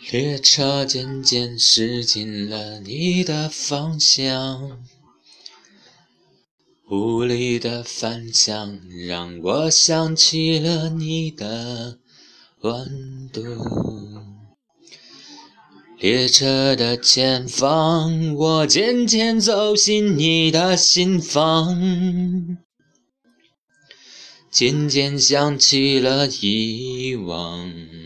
列车渐渐驶进了你的方向，无力的反向让我想起了你的温度。列车的前方，我渐渐走进你的心房，渐渐想起了以往。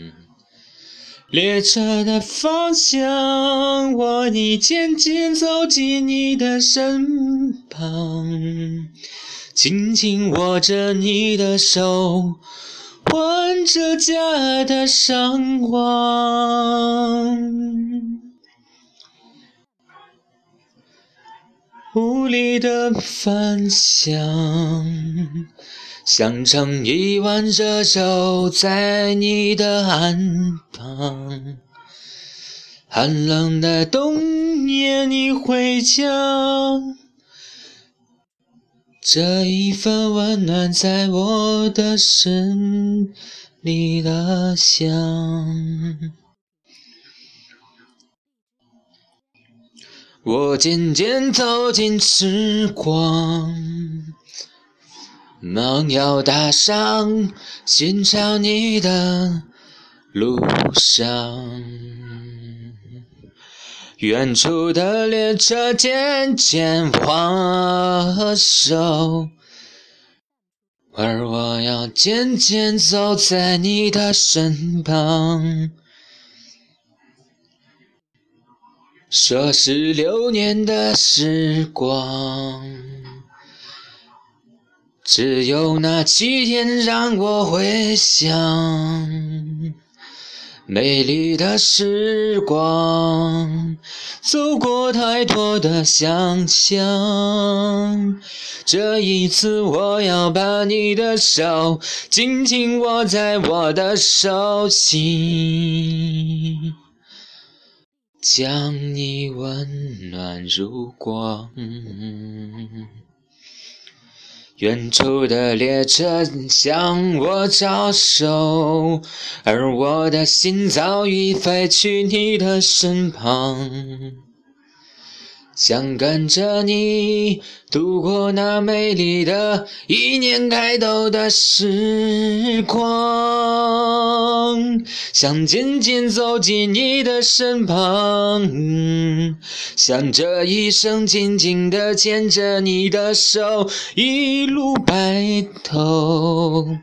列车的方向，我已渐渐走进你的身旁，紧紧握着你的手，挽着家的伤亡，无力的反响。想盛一碗热粥，在你的岸旁。寒冷的冬夜，你回家，这一份温暖在我的心里的香。我渐渐走进时光。梦要踏上寻找你的路上，远处的列车渐渐滑手，而我要渐渐走在你的身旁。说是流年的时光。只有那七天让我回想，美丽的时光，走过太多的想象。这一次，我要把你的手紧紧握在我的手心，将你温暖如光。远处的列车向我招手，而我的心早已飞去你的身旁。想跟着你度过那美丽的一年开头的时光，想紧紧走进你的身旁，想这一生紧紧的牵着你的手，一路白头。